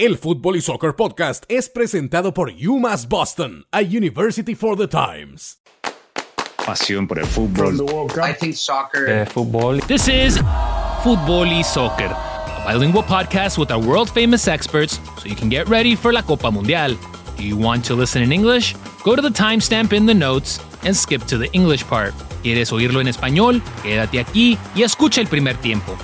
El Fútbol y Soccer Podcast es presentado por UMass Boston, a University for the Times. Pasión por el fútbol. I think soccer. Eh, fútbol. This is Fútbol y Soccer, a bilingual podcast with our world famous experts so you can get ready for la Copa Mundial. Do you want to listen in English? Go to the timestamp in the notes and skip to the English part. ¿Quieres oírlo en español? Quédate aquí y escucha el primer tiempo.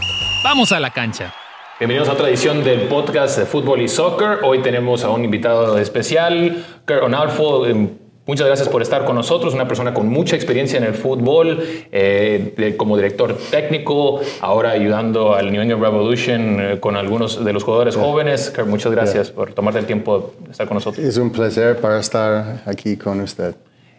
Vamos a la cancha. Bienvenidos a otra edición del podcast de Fútbol y Soccer. Hoy tenemos a un invitado especial, Kurt Onalfo. Eh, Muchas gracias por estar con nosotros, una persona con mucha experiencia en el fútbol, eh, de- como director técnico, ahora ayudando al New England Revolution eh, con algunos de los jugadores jóvenes. Kurt, muchas gracias por tomarte el tiempo de estar con nosotros. Es un placer para estar aquí con usted.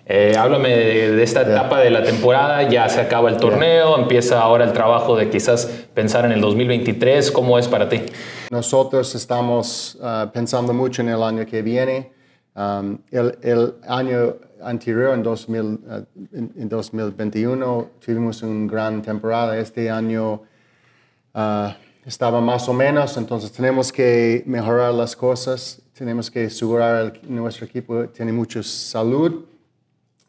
Eh, háblame de, de esta etapa de la temporada, ya se acaba el torneo, empieza ahora el trabajo de quizás pensar en el 2023, ¿cómo es para ti? Nosotros estamos ah, pensando mucho en el año que viene. Um, el, el año anterior, en, 2000, ah, en- en 2021, tuvimos una gran temporada. Este año ah, estaba más o menos, entonces tenemos que mejorar las cosas. Tenemos que asegurar que nuestro equipo tiene mucha salud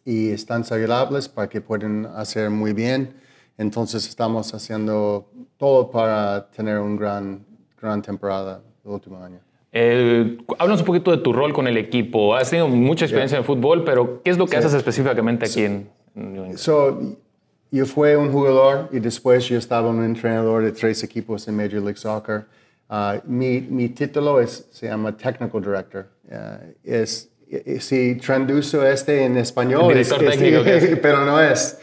y están saludables para que puedan hacer muy bien. Entonces estamos haciendo todo para tener una gran, gran temporada el último año. Eh, háblanos un poquito de tu rol con el equipo. Has tenido mucha experiencia en fútbol, pero ¿qué es lo que haces específicamente aquí en, en New England? So, yo fui un jugador y después yo estaba un entrenador de tres equipos en Major League Soccer. Ah, mi, mi título es, se llama Technical Director. Ah, es, si traduzo este en español, es- Director es- pero no es.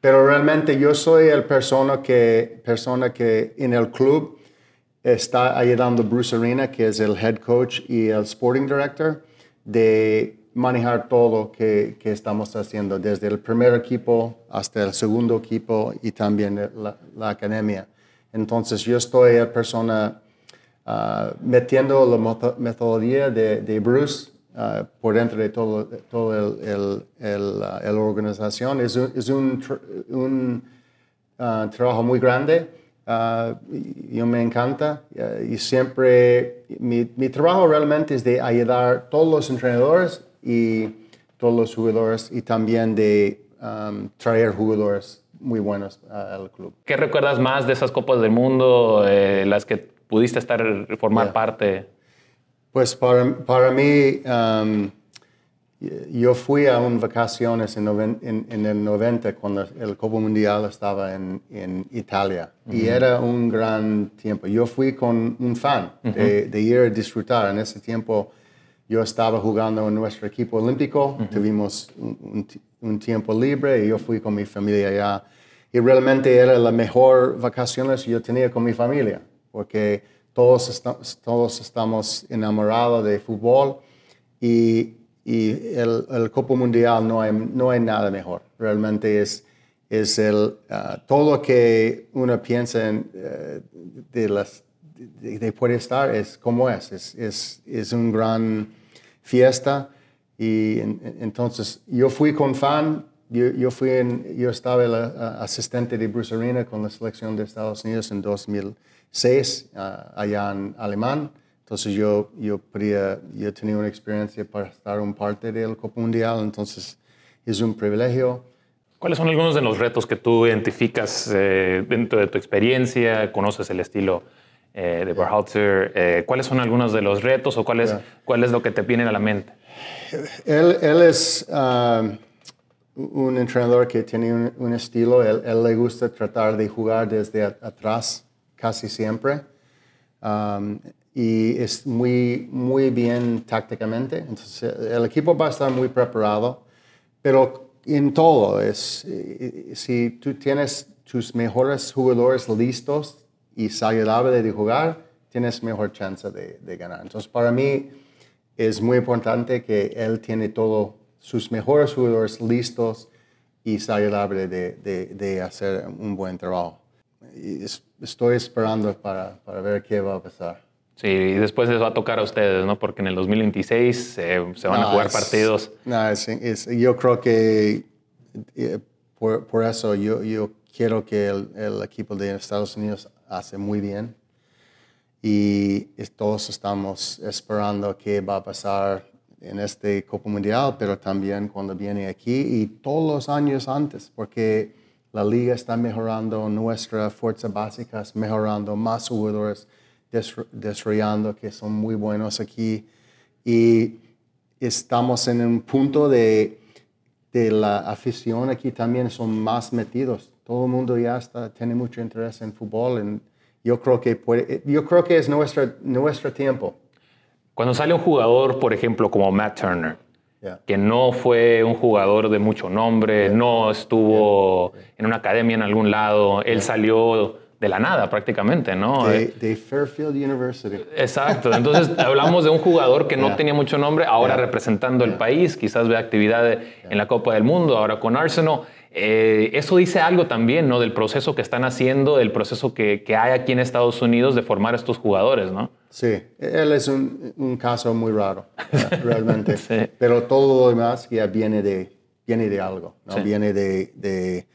Pero realmente yo soy el persona que, persona que en el club está ayudando a Bruce Arena, que es el head coach y el sporting director, de manejar todo que, que estamos haciendo, desde el primer equipo hasta el segundo equipo y también la, la academia. Entonces yo estoy la persona ah, metiendo la metodología de, de Bruce ah, por dentro de todo, de todo el, el, el, ah, organización. Es un, es un, un ah, trabajo muy grande. yo me encanta y siempre mi, mi trabajo realmente es de ayudar a todos los entrenadores y todos los jugadores y también de um, traer jugadores muy buenos al club. ¿Qué recuerdas más de esas Copas del Mundo, eh, las que pudiste estar, formar Yeah. parte? Pues para, para mí, um, yo fui a un vacaciones en, noven- en- en el 90 cuando el Copa Mundial estaba en, en Italia y era un gran tiempo. Yo fui con un fan de, de ir a disfrutar. En ese tiempo yo estaba jugando en nuestro equipo olímpico, tuvimos un, un tiempo libre y yo fui con mi familia allá. Y realmente era la mejor vacaciones que yo tenía con mi familia, porque todos, esta- todos estamos enamorados de fútbol y, y el, el Copa Mundial no hay, no hay nada mejor. Realmente es, es el, ah, todo lo que uno piensa en, eh, de, las, de, de puede estar es como es. Es, es, es una gran fiesta. Y en- en- entonces yo fui con fan, yo, yo, fui en- yo estaba el ah, asistente de Bruce Arena con la selección de Estados Unidos en 2006, ah, allá en Alemán. Entonces yo, yo, podía- yo tenía una experiencia para estar un parte del Copa Mundial, entonces es un privilegio. ¿Cuáles son algunos de los retos que tú identificas eh, dentro de tu experiencia? ¿Conoces el estilo eh, de Berhalter? Eh, ¿Cuáles son algunos de los retos o cuál es, Yeah. cuál es lo que te viene a la mente? Él, él es um, un entrenador que tiene un, un estilo, él, él le gusta tratar de jugar desde a- atrás casi siempre Um, y es muy, muy bien tácticamente. Entonces el equipo va a estar muy preparado, pero en todo, es, eh, si tú tienes tus mejores jugadores listos y saludables de jugar, tienes mejor chance de, de ganar. Entonces para mí es muy importante que él tiene todos sus mejores jugadores listos y saludables de, de, de hacer un buen trabajo. Y es- estoy esperando para, para ver qué va a pasar. Sí, y después les va a tocar a ustedes, ¿no? Porque en el 2026 eh, se van a No, jugar es- partidos. No, es- es- yo creo que eh, por, por eso yo, yo quiero que el, el equipo de Estados Unidos hace muy bien. y todos estamos esperando qué va a pasar en este Copa Mundial, pero también cuando viene aquí y todos los años antes, porque la liga está mejorando, nuestra fuerza básica es mejorando, más jugadores desarrollando que son muy buenos aquí y estamos en un punto de, de la afición aquí también son más metidos. Todo el mundo ya está, tiene mucho interés en fútbol. En, yo creo que yo creo que es nuestro, nuestro tiempo. Cuando sale un jugador, por ejemplo, como Matt Turner, Yeah. que no fue un jugador de mucho nombre, no estuvo en una academia en algún lado, él salió de la nada prácticamente, ¿no? De, Eh, de Fairfield University. Exacto, entonces hablamos de un jugador que no tenía mucho nombre, ahora representando el país, quizás ve actividad en la Copa del Mundo, ahora con Arsenal. Eh, eso dice algo también, ¿no? Del proceso que están haciendo, del proceso que, que hay aquí en Estados Unidos de formar estos jugadores, ¿no? Sí, él es un, un caso muy raro, realmente. Sí. Pero todo lo demás ya viene de, viene de algo, ¿no? Sí. Viene de, de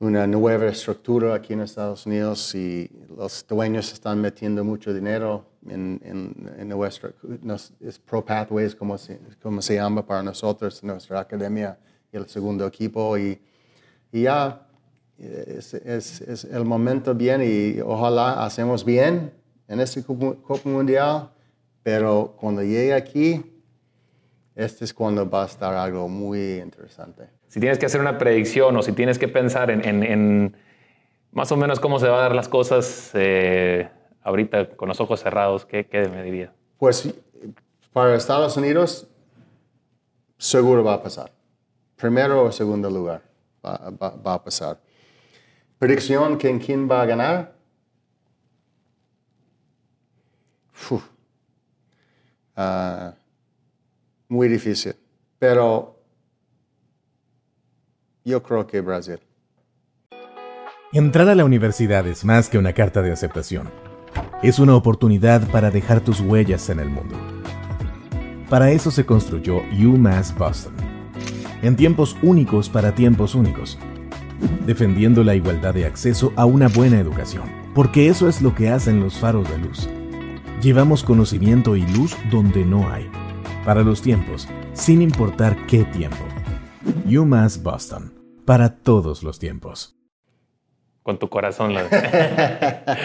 una nueva estructura aquí en Estados Unidos y los dueños están metiendo mucho dinero en, en, en nuestra, nos- es Pro Pathways, como se, como se llama para nosotros, nuestra academia y el segundo equipo. Y, y ya es, es, es el momento bien y ojalá hacemos bien en este Copa Mundial, pero cuando llegue aquí, este es cuando va a estar algo muy interesante. Si tienes que hacer una predicción o si tienes que pensar en, en- en más o menos cómo se van a dar las cosas eh, ahorita con los ojos cerrados, ¿qué, qué me dirías? Pues para Estados Unidos, seguro va a pasar. Primero o segundo lugar va, va- va a pasar. Predicción que en quién va a ganar. Uf. Ah, muy difícil. Pero yo creo que Brasil. Entrar a la universidad es más que una carta de aceptación. Es una oportunidad para dejar tus huellas en el mundo. Para eso se construyó UMass Boston. En tiempos únicos para tiempos únicos. Defendiendo la igualdad de acceso a una buena educación. Porque eso es lo que hacen los faros de luz. Llevamos conocimiento y luz donde no hay. Para los tiempos, sin importar qué tiempo. UMass Boston. Para todos los tiempos. Con tu corazón. la-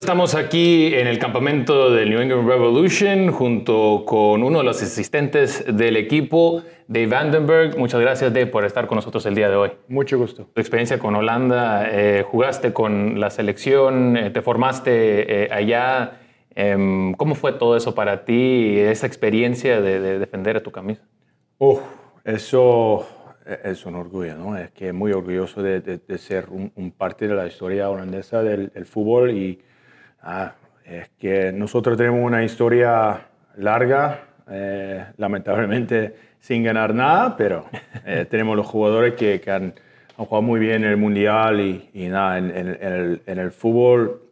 Estamos aquí en el campamento del New England Revolution junto con uno de los asistentes del equipo, Dave Vandenberg. Muchas gracias, Dave, por estar con nosotros el día de hoy. Mucho gusto. Tu experiencia con Holanda, eh, jugaste con la selección, eh, te formaste eh, allá. Em, ¿Cómo fue todo eso para ti, esa experiencia de, de defender a tu camisa? Uf, eso es un orgullo, ¿no? Es que muy orgulloso de, de- de ser un, un parte de la historia holandesa del, del fútbol y ah, es que nosotros tenemos una historia larga, eh, lamentablemente sin ganar nada, pero eh, tenemos los jugadores que, que han, han jugado muy bien en el Mundial y, y nada, en, en- en el, en el fútbol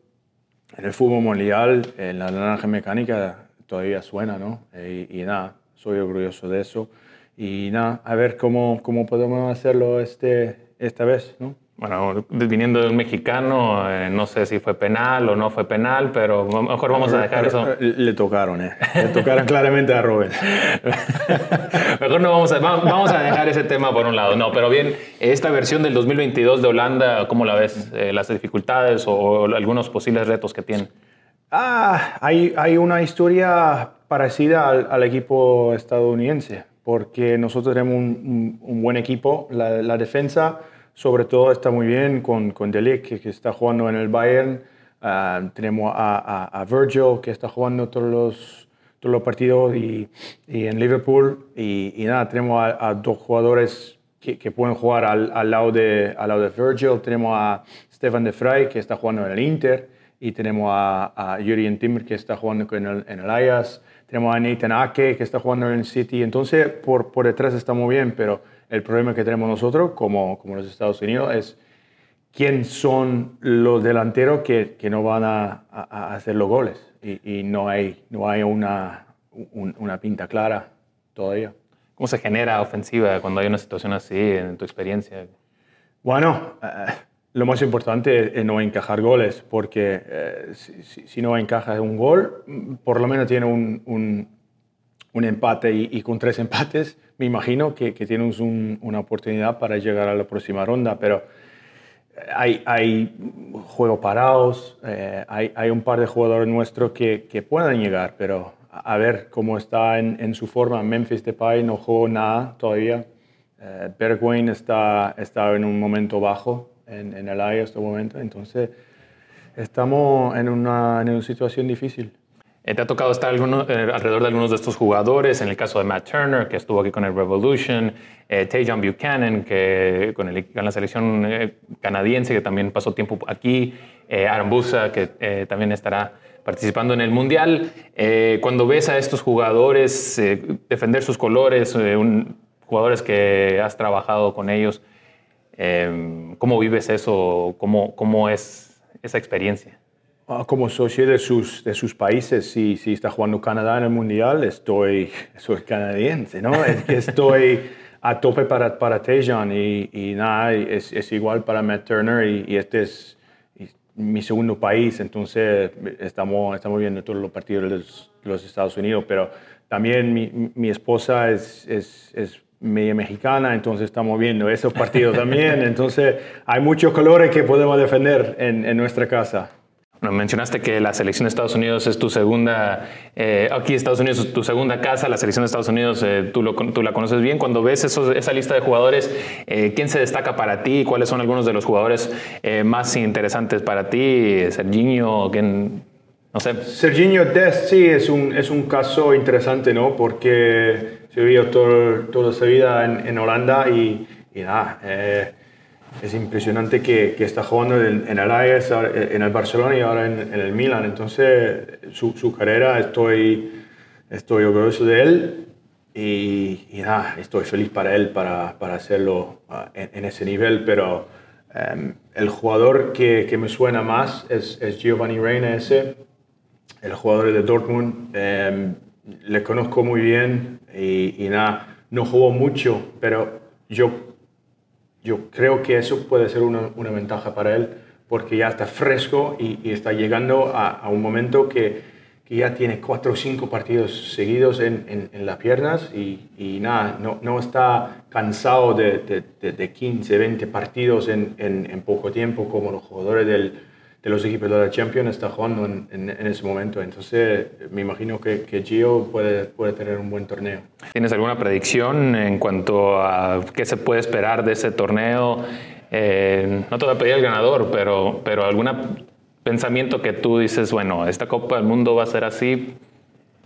en el fútbol mundial, en la naranja mecánica todavía suena, ¿no? Eh, Y, y nada, soy orgulloso de eso. Y nada, a ver cómo, cómo podemos hacerlo este, esta vez, ¿no? Bueno, viniendo de un mexicano, eh, no sé si fue penal o no fue penal, pero mejor vamos a dejar eso. Le, le tocaron, ¿eh? Le tocaron claramente a Robin. Mejor no vamos a, va- vamos a dejar ese tema por un lado. No, pero bien, esta versión del 2022 de Holanda, ¿cómo la ves? Eh, ¿Las dificultades o algunos posibles retos que tiene? Ah, hay, hay una historia parecida al, al equipo estadounidense, porque nosotros tenemos un, un- un buen equipo. La, la defensa, sobre todo, está muy bien con, con De Ligt, que, está jugando en el Bayern. Ah, tenemos a, a- Virgil, que está jugando todos los, todos los partidos y, y en Liverpool. Y, y nada, tenemos a, dos jugadores que, pueden jugar al, al lado de, al lado de Virgil. Tenemos a Stefan de Vrij, que está jugando en el Inter y tenemos a, Jurien Timmer que está jugando con el, en el Ajax, tenemos a Nathan Ake que está jugando en el City, entonces por, por detrás estamos bien, pero el problema que tenemos nosotros como, como los Estados Unidos es quién son los delanteros que, que no van a, a- a hacer los goles y, y no hay, no hay una, un- una pinta clara todavía. ¿Cómo se genera ofensiva cuando hay una situación así, en tu experiencia? Bueno, eh, lo más importante es no encajar goles, porque eh, si, no encajas un gol, por lo menos tiene un, un, empate y, con tres empates, me imagino que, que tienes una oportunidad para llegar a la próxima ronda, pero hay, hay juegos parados, eh, hay, un par de jugadores nuestros que, que pueden llegar, pero a ver cómo está en, su forma. Memphis Depay no jugó nada todavía. Eh, Bergwijn está, está en un momento bajo en, el en este momento, entonces estamos en una, en una situación difícil. Eh, ¿Te ha tocado estar eh, alrededor de algunos de estos jugadores? En el caso de Matt Turner, que estuvo aquí con el Revolution, eh, Tajon Buchanan, que con, el, con la selección eh, canadiense, que también pasó tiempo aquí, Aaron Busa, que también estará participando en el Mundial. cuando ves a estos jugadores defender sus colores, jugadores que has trabajado con ellos, ¿cómo vives eso? ¿Cómo, cómo es esa experiencia? Ah, como socio de sus, de sus países, si, si está jugando Canadá en el Mundial, estoy, soy canadiense, ¿no? es que estoy a tope para, para Tejan y, y nada, es, es, igual para Matt Turner y, y este es mi segundo país, entonces estamos, estamos viendo todos los partidos de los, los Estados Unidos, pero también mi, mi esposa es, es, es media mexicana, entonces estamos viendo esos partidos también, entonces hay muchos colores que podemos defender en, en nuestra casa mencionaste que la selección de Estados Unidos es tu segunda, eh, aquí Estados Unidos es tu segunda casa, la selección de Estados Unidos eh, tú, lo, tú, la conoces bien. Cuando ves esa lista de jugadores, eh, ¿quién se destaca para ti? ¿Cuáles son algunos de los jugadores más interesantes para ti? Serginho, ¿quién? No sé. Serginho Dest sí es un, es un caso interesante, ¿no? Porque se vivió todo, toda su vida en, en Holanda y, y nada es impresionante que, que, está jugando en, el Ajax, en el Barcelona y ahora en, el Milan. Entonces, su, su, carrera, estoy, estoy orgulloso de él y, y nada, estoy feliz para él para, para hacerlo ah, en, ese nivel. Pero em, el jugador que, que, me suena más es, es, Giovanni Reina, ese, el jugador de Dortmund. Em, le conozco muy bien y, y nada, no jugó mucho, pero yo yo creo que eso puede ser una, una ventaja para él porque ya está fresco y, está llegando a, a, un momento que, que, ya tiene cuatro o cinco partidos seguidos en, en, las piernas y, y nada, no, no, está cansado de, de, de 15, 20 partidos en, en, poco tiempo como los jugadores del, de los equipos de la Champions está jugando en, en, ese momento. Entonces, me imagino que, que, Gio puede, puede tener un buen torneo. ¿Tienes alguna predicción en cuanto a qué se puede esperar de ese torneo? Eh, no te voy a pedir el ganador, pero, pero algún pensamiento que tú dices, bueno, esta Copa del Mundo va a ser así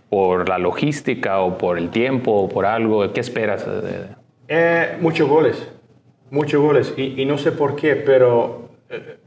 por la logística o por el tiempo o por algo. ¿Qué esperas? Eh, muchos goles, muchos goles. Y, y, no sé por qué, pero... Eh,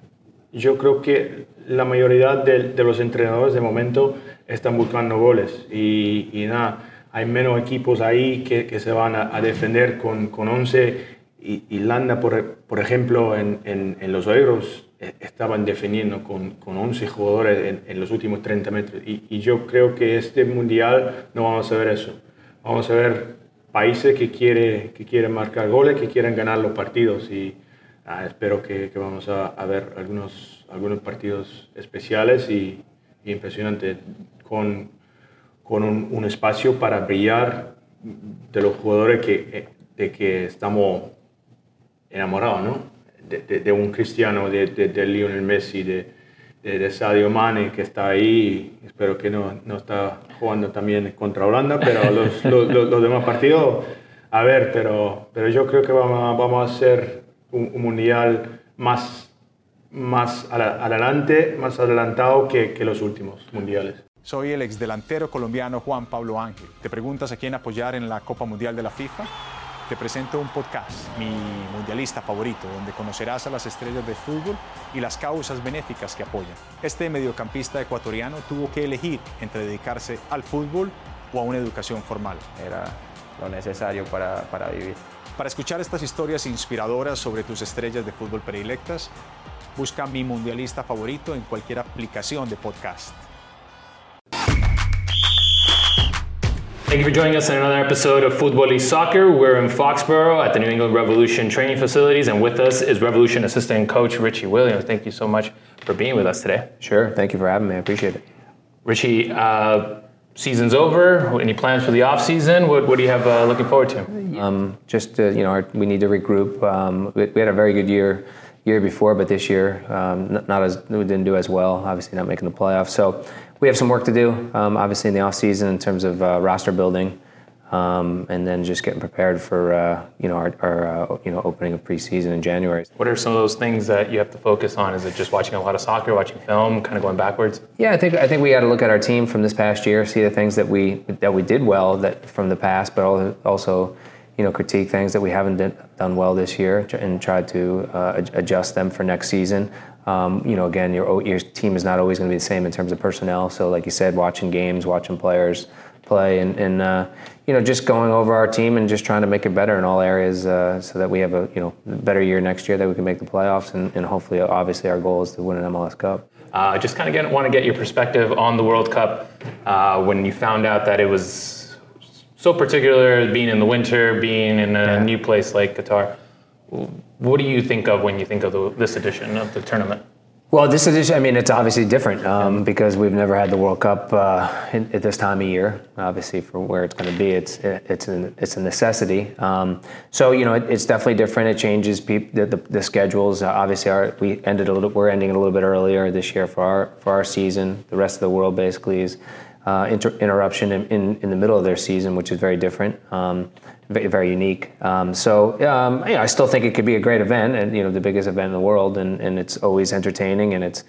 yo creo que la mayoría de, de, los entrenadores de momento están buscando goles y, y nada, hay menos equipos ahí que, que se van a, defender con, con 11. Y, Irlanda, por, por ejemplo, en, en, en, los Euros eh, estaban defendiendo con, con 11 jugadores en, los últimos 30 metros. Y, y, yo creo que este mundial no vamos a ver eso. Vamos a ver países que, quiere, que quieren marcar goles, que quieren ganar los partidos. Y, Ah, espero que, que vamos a, a, ver algunos, algunos partidos especiales y, y impresionantes con, con un, un, espacio para brillar de los jugadores que, de que estamos enamorados, ¿no? De, de, un cristiano, de, de, Lionel Messi, de, de, Sadio Mane, que está ahí. Espero que no, no está jugando también contra Holanda, pero los, los, los, demás partidos, a ver, pero, pero yo creo que vamos, vamos a ser un, un mundial más, más adelante, más adelantado que, que los últimos mundiales. Soy el exdelantero colombiano Juan Pablo Ángel. ¿Te preguntas a quién apoyar en la Copa Mundial de la FIFA? Te presento un podcast, mi mundialista favorito, donde conocerás a las estrellas de fútbol y las causas benéficas que apoyan. Este mediocampista ecuatoriano tuvo que elegir entre dedicarse al fútbol o a una educación formal. Era lo necesario para, para vivir. Para escuchar estas historias inspiradoras sobre tus estrellas de fútbol predilectas, busca mi mundialista favorito en cualquier aplicación de podcast. Thank you for joining us in another episode of Football y Soccer. We're in Foxborough at the New England Revolution training facilities, and with us is Revolution assistant coach Richie Williams. Thank you so much for being with us today. Sure. Thank you for having me. I appreciate it. Richie, uh, season's over. Any plans for the off season? What, what do you have uh, looking forward to? Um, just uh, you know, our, we need to regroup. Um, we, we had a very good year year before, but this year um, not, not as we didn't do as well. Obviously, not making the playoffs. So we have some work to do. Um, obviously, in the off season in terms of uh, roster building, um, and then just getting prepared for uh, you know our, our uh, you know opening of preseason in January. What are some of those things that you have to focus on? Is it just watching a lot of soccer, watching film, kind of going backwards? Yeah, I think I think we got to look at our team from this past year, see the things that we that we did well that from the past, but also you know critique things that we haven't done well this year and try to uh, adjust them for next season. Um, you know, again, your your team is not always going to be the same in terms of personnel. So, like you said, watching games, watching players play, and, and uh, you know, just going over our team and just trying to make it better in all areas, uh, so that we have a you know better year next year, that we can make the playoffs, and, and hopefully, obviously, our goal is to win an MLS Cup. Uh, just kind of want to get your perspective on the World Cup uh, when you found out that it was so particular being in the winter, being in a yeah. new place like Qatar. What do you think of when you think of the, this edition of the tournament? Well, this edition, I mean, it's obviously different um, because we've never had the World Cup uh, in, at this time of year. Obviously, for where it's going to be, it's it's an, it's a necessity. Um, so you know, it, it's definitely different. It changes peop- the, the, the, schedules. Uh, obviously, our, we ended a little. We're ending a little bit earlier this year for our for our season. The rest of the world basically is uh, inter- interruption in, in, in, the middle of their season, which is very different, um, very, very, unique. Um, so um, I still think it could be a great event, and you know the biggest event in the world, and, and it's always entertaining, and it's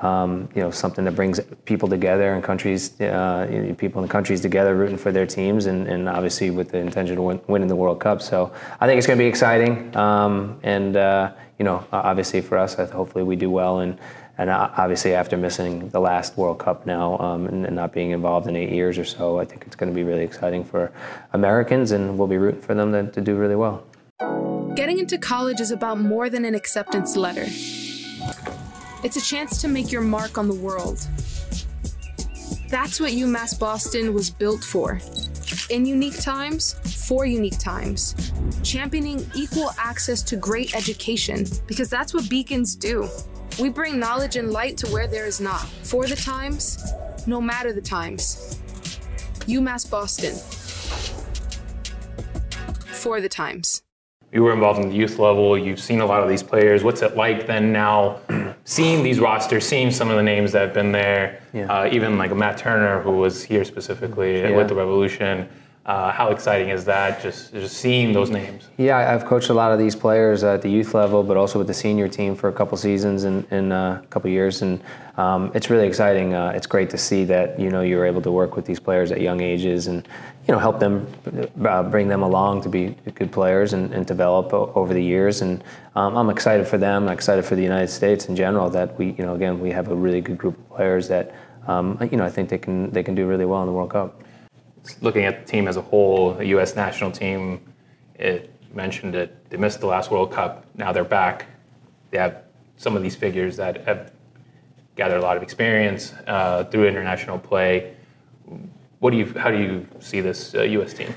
um, you know something that brings people together and countries, uh, you know, people in the countries together, rooting for their teams, and, and obviously with the intention of win, winning the World Cup. So I think it's going to be exciting, um, and uh, you know obviously for us, hopefully we do well and and obviously after missing the last World Cup now um, and, not being involved in eight years or so, I think it's going to be really exciting for Americans, and we'll be rooting for them to, to do really well. Getting into college is about more than an acceptance letter. It's a chance to make your mark on the world. That's what UMass Boston was built for. In unique times, for unique times. Championing equal access to great education, because that's what beacons do. We bring knowledge and light to where there is not, for the times, no matter the times. UMass Boston. For the times. You were involved in the youth level, you've seen a lot of these players. What's it like then now seeing these rosters, seeing some of the names that have been there, yeah. uh, even like Matt Turner, who was here specifically yeah. with the Revolution? Uh, how exciting is that? Just just seeing those names. Yeah, I've coached a lot of these players at the youth level, but also with the senior team for a couple seasons and, and uh, a couple years, and um, it's really exciting. Uh, it's great to see that you know you're able to work with these players at young ages and you know help them uh, bring them along to be good players and, and develop over the years. And um, I'm excited for them. I'm excited for the United States in general that we you know again we have a really good group of players that um, you know I think they can they can do really well in the World Cup looking at the team as a whole, the U.S. national team, it mentioned it. They missed the last World Cup. Now they're back. They have some of these figures that have gathered a lot of experience uh, through international play. What do you? How do you see this uh, U.S. team?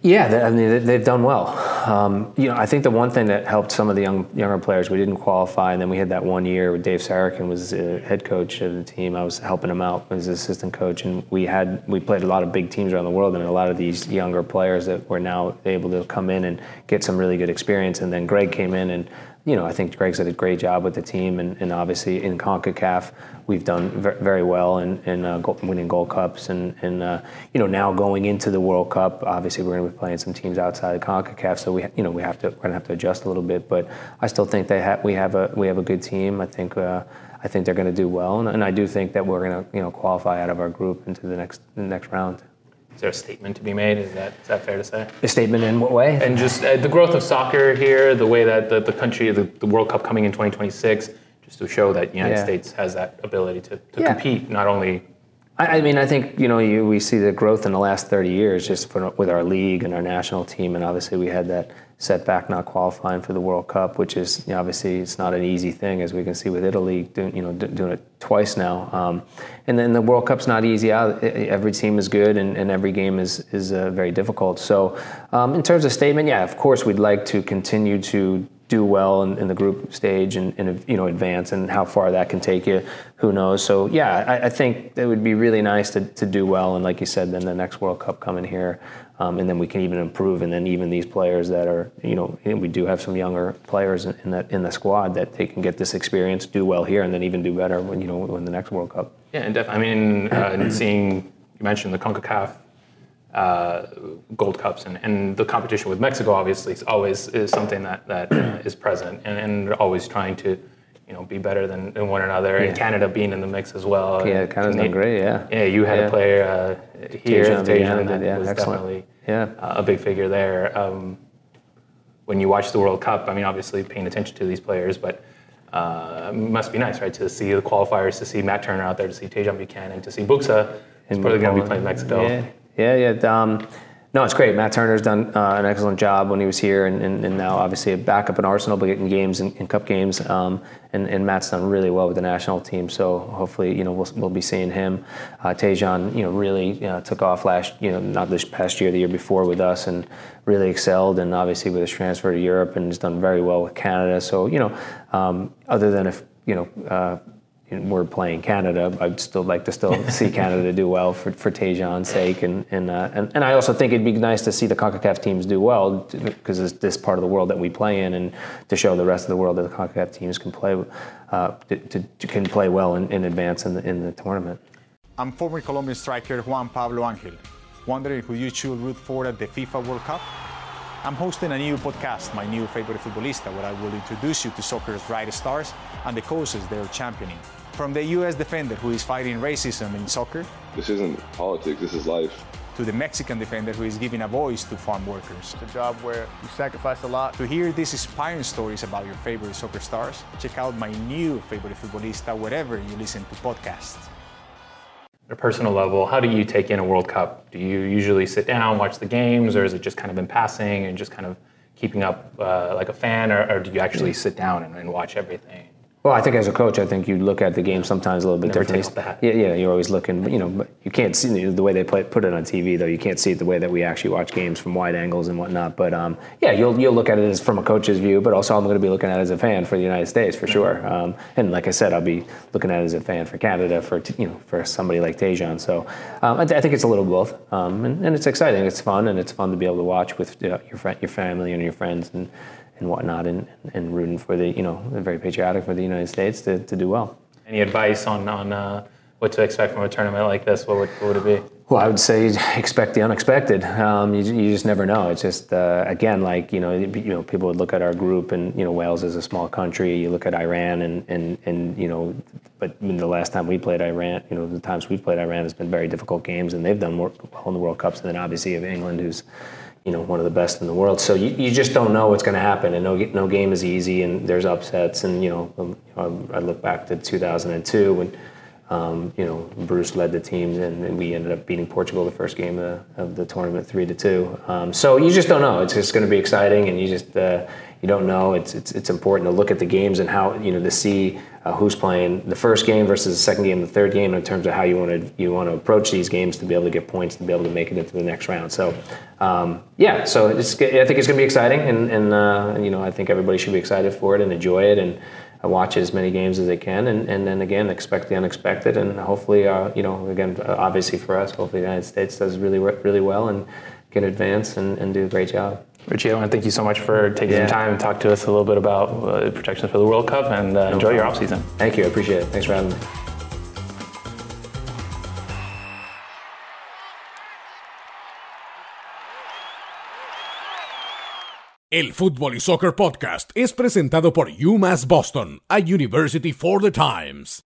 Yeah, I mean they've done well. Um, you know, I think the one thing that helped some of the young younger players, we didn't qualify, and then we had that one year where Dave Sarachan was head coach of the team. I was helping him out as assistant coach, and we had we played a lot of big teams around the world, and a lot of these younger players that were now able to come in and get some really good experience. And then Greg came in and you know, I think Greg's did a great job with the team, and, and obviously in CONCACAF, we've done very well in, in uh, winning Gold Cups, and, and uh, you know now going into the World Cup, obviously we're going to be playing some teams outside of CONCACAF, so we you know we have to we're going to have to adjust a little bit, but I still think they ha- we have a we have a good team. I think. Uh, I think they're going to do well, and, and I do think that we're going to, you know, qualify out of our group into the next the next round. Is there a statement to be made? Is that is that fair to say? A statement in what way? And just uh, the growth of soccer here, the way that the, the country, the, the World Cup coming in 2026, just to show that the United yeah. States has that ability to, to yeah. compete not only I, mean, I think you know you, we see the growth in the last 30 years just for, with our league and our national team, and obviously we had that setback not qualifying for the World Cup, which is you know, obviously it's not an easy thing as we can see with Italy doing you know doing it twice now. Um, and then the World Cup's not easy. Every team is good, and, and every game is is uh, very difficult. So um, in terms of statement, yeah, of course we'd like to continue to do well in, in the group stage and, and, you know advance and how far that can take you who knows so yeah I, I, think it would be really nice to, to do well and like you said then the next world cup coming here um, and then we can even improve and then even these players that are you know we do have some younger players in, that in the squad that they can get this experience do well here and then even do better when you know when the next world cup. Yeah and def- i mean uh, seeing you mentioned the concacaf uh, Gold Cups and, and the competition with Mexico obviously is always is something that that uh, is present and, and always trying to you know be better than, than one another yeah. and Canada being in the mix as well. Yeah, Canada's done great. Yeah. Yeah, you had yeah. a player uh, here, Tajon, that yeah, was excellent. definitely yeah. a big figure there. Um, when you watch the World Cup, I mean, obviously paying attention to these players, but uh, must be nice, right, to see the qualifiers, to see Matt Turner out there, to see Tajon Buchanan, to see Buxa. He's probably going to be playing Mexico. Yeah. Yeah, yeah. Um, no, it's great. Matt Turner's done uh, an excellent job when he was here, and, and, and, now obviously a backup in Arsenal, but getting games and, cup games. Um, and, and, Matt's done really well with the national team, so hopefully, you know, we'll, we'll be seeing him. Uh, Tajon, you know, really know, took off last, you know, not this past year, the year before with us, and really excelled. And obviously with his transfer to Europe, and has done very well with Canada. So you know, um, other than if you know. Uh, we're playing Canada. I'd still like to still see Canada do well for, for Tajon's sake, and and, uh, and and I also think it'd be nice to see the Concacaf teams do well because it's this part of the world that we play in, and to show the rest of the world that the Concacaf teams can play uh, to, to, can play well in, in advance in the, in the tournament. I'm former Colombian striker Juan Pablo Angel. Wondering who you should root for at the FIFA World Cup? I'm hosting a new podcast, My New Favorite Futbolista, where I will introduce you to soccer's brightest stars and the causes they're championing. From the US defender who is fighting racism in soccer. This isn't politics, this is life. To the Mexican defender who is giving a voice to farm workers. It's a job where you sacrifice a lot. To hear these inspiring stories about your favorite soccer stars, check out my new favorite futbolista wherever you listen to podcasts. At a personal level, how do you take in a World Cup? Do you usually sit down, watch the games, or is it just kind of in passing and just kind of keeping up uh, like a fan, or, or, do you actually sit down and, and watch everything? Well, I think as a coach, I think you look at the game sometimes a little bit Never differently. Yeah, yeah, you're always looking, you know, but you can't see the way they play, put it on TV, though. You can't see it the way that we actually watch games from wide angles and whatnot. But um, yeah, you'll you'll look at it as from a coach's view, but also I'm going to be looking at it as a fan for the United States for sure. Um, and like I said, I'll be looking at it as a fan for Canada for you know for somebody like Tajon. So um, I, th- I, think it's a little both, um, and, and, it's exciting, it's fun, and it's fun to be able to watch with you know, your friend, your family, and your friends, and and whatnot, and, and rooting for the, you know, very patriotic for the United States to, to do well. Any advice on, on uh, what to expect from a tournament like this? What would, what would it be? Well, I would say expect the unexpected. Um, you, you, just never know. It's just uh, again, like you know, you know, people would look at our group, and you know, Wales is a small country. You look at Iran, and and and you know, but I mean, the last time we played Iran, you know, the times we've played Iran has been very difficult games, and they've done more well in the World Cups. And then obviously of England, who's you know one of the best in the world. So you, you just don't know what's going to happen, and no no game is easy, and there's upsets. And you know, um, um, I look back to 2002 when um, you know Bruce led the team, and, we ended up beating Portugal the first game of the, of the tournament three to two. Um, so you just don't know. It's just going to be exciting, and you just uh, you don't know. It's, it's it's important to look at the games and how you know to see uh, who's playing the first game versus the second game, the third game, in terms of how you want to you want to approach these games to be able to get points to be able to make it into the next round. So, um, yeah, so it's I think it's going to be exciting, and and, uh, you know I think everybody should be excited for it and enjoy it and uh, watch as many games as they can, and, and then again expect the unexpected, and hopefully uh, you know again obviously for us, hopefully the United States does really really well and can advance and, and do a great job. Richie, I want to thank you so much for taking yeah. some time and talk to us a little bit about uh, projections for the World Cup and uh, no enjoy problem. your off season. Thank you, I appreciate it. Thanks for having me. El Fútbol y Soccer Podcast es presentado por UMass Boston, a University for the Times.